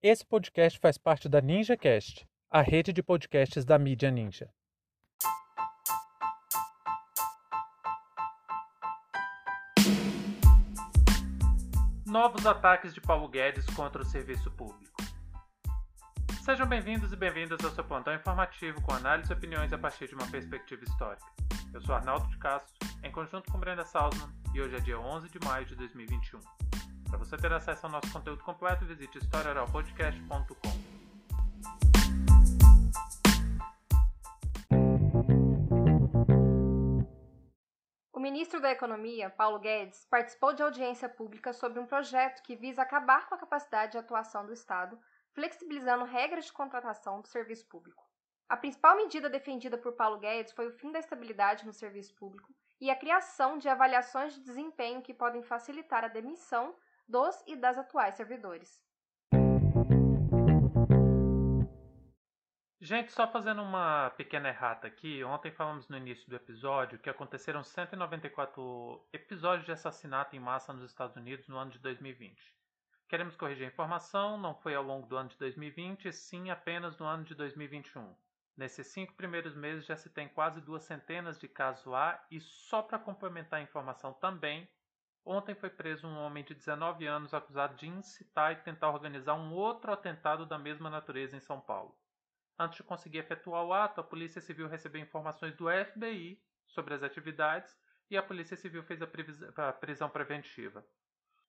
Esse podcast faz parte da NinjaCast, a rede de podcasts da mídia Ninja. Novos ataques de Paulo Guedes contra o serviço público. Sejam bem-vindos e bem-vindas ao seu plantão informativo com análise e opiniões a partir de uma perspectiva histórica. Eu sou Arnaldo de Castro, em conjunto com Brenda Salzman, e hoje é dia 11 de maio de 2021. Para você ter acesso ao nosso conteúdo completo, visite historioralpodcast.com. O ministro da Economia, Paulo Guedes, participou de audiência pública sobre um projeto que visa acabar com a capacidade de atuação do Estado, flexibilizando regras de contratação do serviço público. A principal medida defendida por Paulo Guedes foi o fim da estabilidade no serviço público e a criação de avaliações de desempenho que podem facilitar a demissão dos e das atuais servidores. Gente, só fazendo uma pequena errata aqui, ontem falamos no início do episódio que aconteceram 194 episódios de assassinato em massa nos Estados Unidos no ano de 2020. Queremos corrigir a informação, não foi ao longo do ano de 2020, sim apenas no ano de 2021. Nesses cinco primeiros meses já se tem quase duas centenas de casos lá, e só para complementar a informação também, Ontem foi preso um homem de 19 anos acusado de incitar e tentar organizar um outro atentado da mesma natureza em São Paulo. Antes de conseguir efetuar o ato, a Polícia Civil recebeu informações do FBI sobre as atividades e a Polícia Civil fez a prisão preventiva.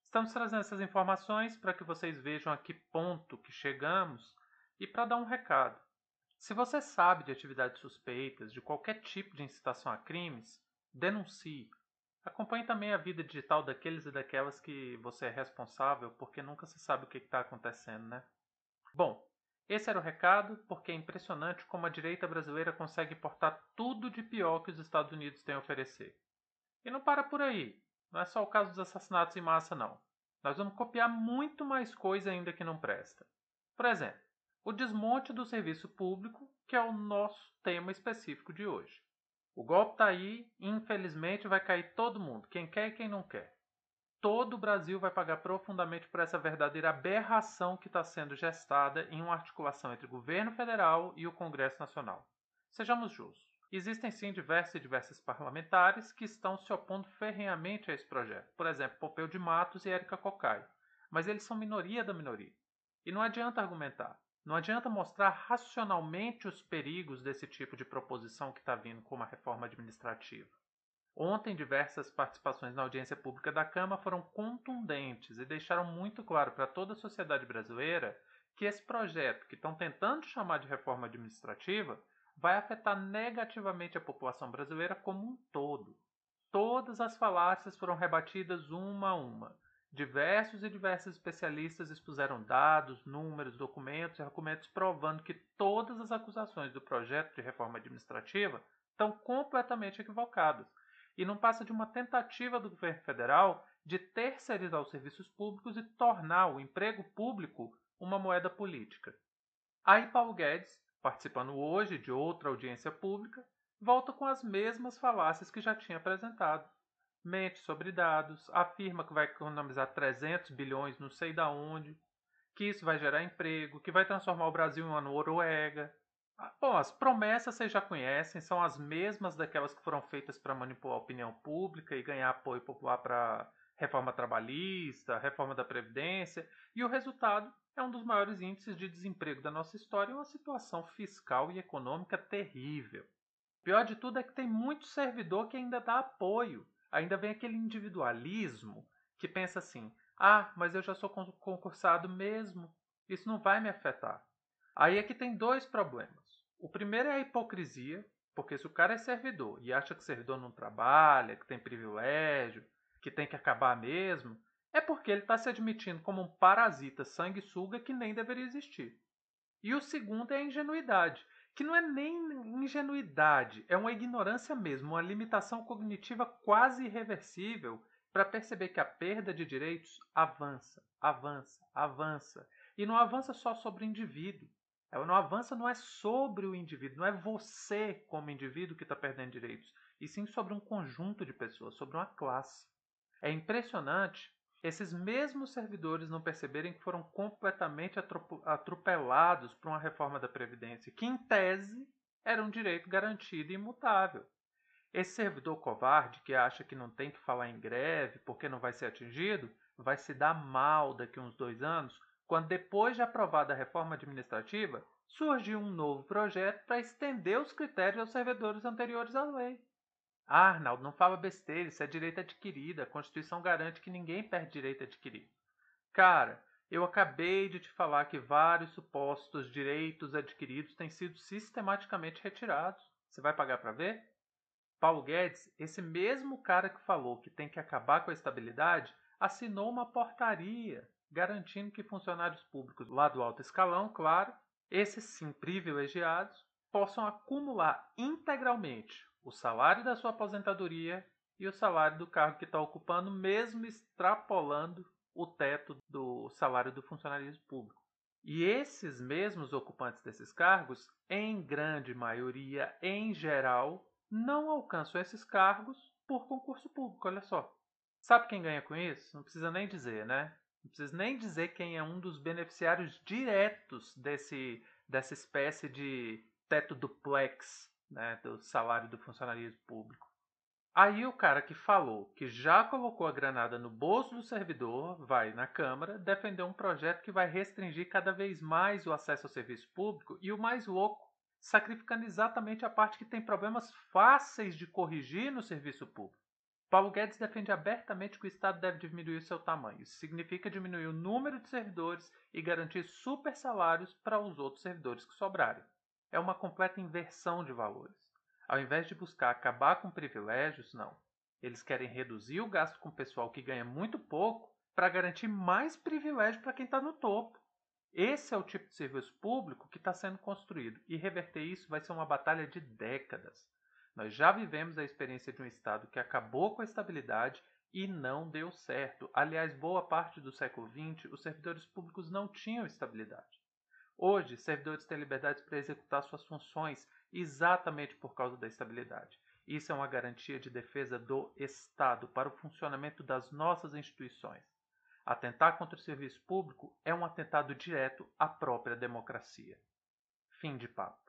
Estamos trazendo essas informações para que vocês vejam a que ponto que chegamos e para dar um recado. Se você sabe de atividades suspeitas, de qualquer tipo de incitação a crimes, denuncie Acompanhe também a vida digital daqueles e daquelas que você é responsável, porque nunca se sabe o que está acontecendo, né? Bom, esse era o recado, porque é impressionante como a direita brasileira consegue importar tudo de pior que os Estados Unidos têm a oferecer. E não para por aí. Não é só o caso dos assassinatos em massa, não. Nós vamos copiar muito mais coisa ainda que não presta. Por exemplo, o desmonte do serviço público, que é o nosso tema específico de hoje. O golpe está aí infelizmente vai cair todo mundo, quem quer e quem não quer. Todo o Brasil vai pagar profundamente por essa verdadeira aberração que está sendo gestada em uma articulação entre o governo federal e o Congresso Nacional. Sejamos justos. Existem sim diversos e diversos parlamentares que estão se opondo ferrenhamente a esse projeto. Por exemplo, Pompeu de Matos e Érica Cocai. Mas eles são minoria da minoria. E não adianta argumentar. Não adianta mostrar racionalmente os perigos desse tipo de proposição que está vindo com uma reforma administrativa. Ontem, diversas participações na audiência pública da Câmara foram contundentes e deixaram muito claro para toda a sociedade brasileira que esse projeto, que estão tentando chamar de reforma administrativa, vai afetar negativamente a população brasileira como um todo. Todas as falácias foram rebatidas uma a uma. Diversos e diversos especialistas expuseram dados, números, documentos e argumentos provando que todas as acusações do projeto de reforma administrativa estão completamente equivocadas e não passa de uma tentativa do governo federal de terceirizar os serviços públicos e tornar o emprego público uma moeda política. Aí Paulo Guedes, participando hoje de outra audiência pública, volta com as mesmas falácias que já tinha apresentado mente sobre dados, afirma que vai economizar 300 bilhões não sei da onde, que isso vai gerar emprego, que vai transformar o Brasil em uma Noruega. Ah, bom, as promessas vocês já conhecem, são as mesmas daquelas que foram feitas para manipular a opinião pública e ganhar apoio popular para reforma trabalhista, reforma da Previdência, e o resultado é um dos maiores índices de desemprego da nossa história e uma situação fiscal e econômica terrível. Pior de tudo é que tem muito servidor que ainda dá apoio ainda vem aquele individualismo que pensa assim: ah, mas eu já sou concursado mesmo, isso não vai me afetar. Aí é que tem dois problemas. O primeiro é a hipocrisia, porque se o cara é servidor e acha que servidor não trabalha, que tem privilégio, que tem que acabar mesmo, é porque ele está se admitindo como um parasita sanguessuga que nem deveria existir. E o segundo é a ingenuidade, que não é nem ingenuidade, é uma ignorância mesmo, uma limitação cognitiva quase irreversível para perceber que a perda de direitos avança, avança, avança. E não avança só sobre o indivíduo. Ela não avança, não é sobre o indivíduo, não é você como indivíduo que está perdendo direitos, e sim sobre um conjunto de pessoas, sobre uma classe. É impressionante esses mesmos servidores não perceberem que foram completamente atropelados por uma reforma da Previdência, que em tese era um direito garantido e imutável. Esse servidor covarde que acha que não tem que falar em greve porque não vai ser atingido, vai se dar mal daqui a uns dois anos, quando depois de aprovada a reforma administrativa, surgiu um novo projeto para estender os critérios aos servidores anteriores à lei. Ah, Arnaldo, não fala besteira, isso é direito adquirido. A Constituição garante que ninguém perde direito adquirido. Cara, eu acabei de te falar que vários supostos direitos adquiridos têm sido sistematicamente retirados. Você vai pagar para ver? Paulo Guedes, esse mesmo cara que falou que tem que acabar com a estabilidade, assinou uma portaria garantindo que funcionários públicos lá do alto escalão, claro, esses sim privilegiados, possam acumular integralmente o salário da sua aposentadoria e o salário do cargo que está ocupando, mesmo extrapolando o teto do salário do funcionalismo público. E esses mesmos ocupantes desses cargos, em grande maioria, em geral, não alcançam esses cargos por concurso público, olha só. Sabe quem ganha com isso? Não precisa nem dizer, né? Não precisa nem dizer quem é um dos beneficiários diretos desse, dessa espécie de teto duplex né, do salário do funcionalismo público. Aí o cara que falou que já colocou a granada no bolso do servidor vai na Câmara defender um projeto que vai restringir cada vez mais o acesso ao serviço público e o mais louco, sacrificando exatamente a parte que tem problemas fáceis de corrigir no serviço público. Paulo Guedes defende abertamente que o Estado deve diminuir seu tamanho. Isso significa diminuir o número de servidores e garantir super salários para os outros servidores que sobrarem. É uma completa inversão de valores. Ao invés de buscar acabar com privilégios, não. Eles querem reduzir o gasto com o pessoal que ganha muito pouco para garantir mais privilégio para quem está no topo. Esse é o tipo de serviço público que está sendo construído e reverter isso vai ser uma batalha de décadas. Nós já vivemos a experiência de um Estado que acabou com a estabilidade e não deu certo. Aliás, boa parte do século XX, os servidores públicos não tinham estabilidade. Hoje, servidores têm liberdade para executar suas funções exatamente por causa da estabilidade. Isso é uma garantia de defesa do Estado para o funcionamento das nossas instituições. Atentar contra o serviço público é um atentado direto à própria democracia. Fim de papo.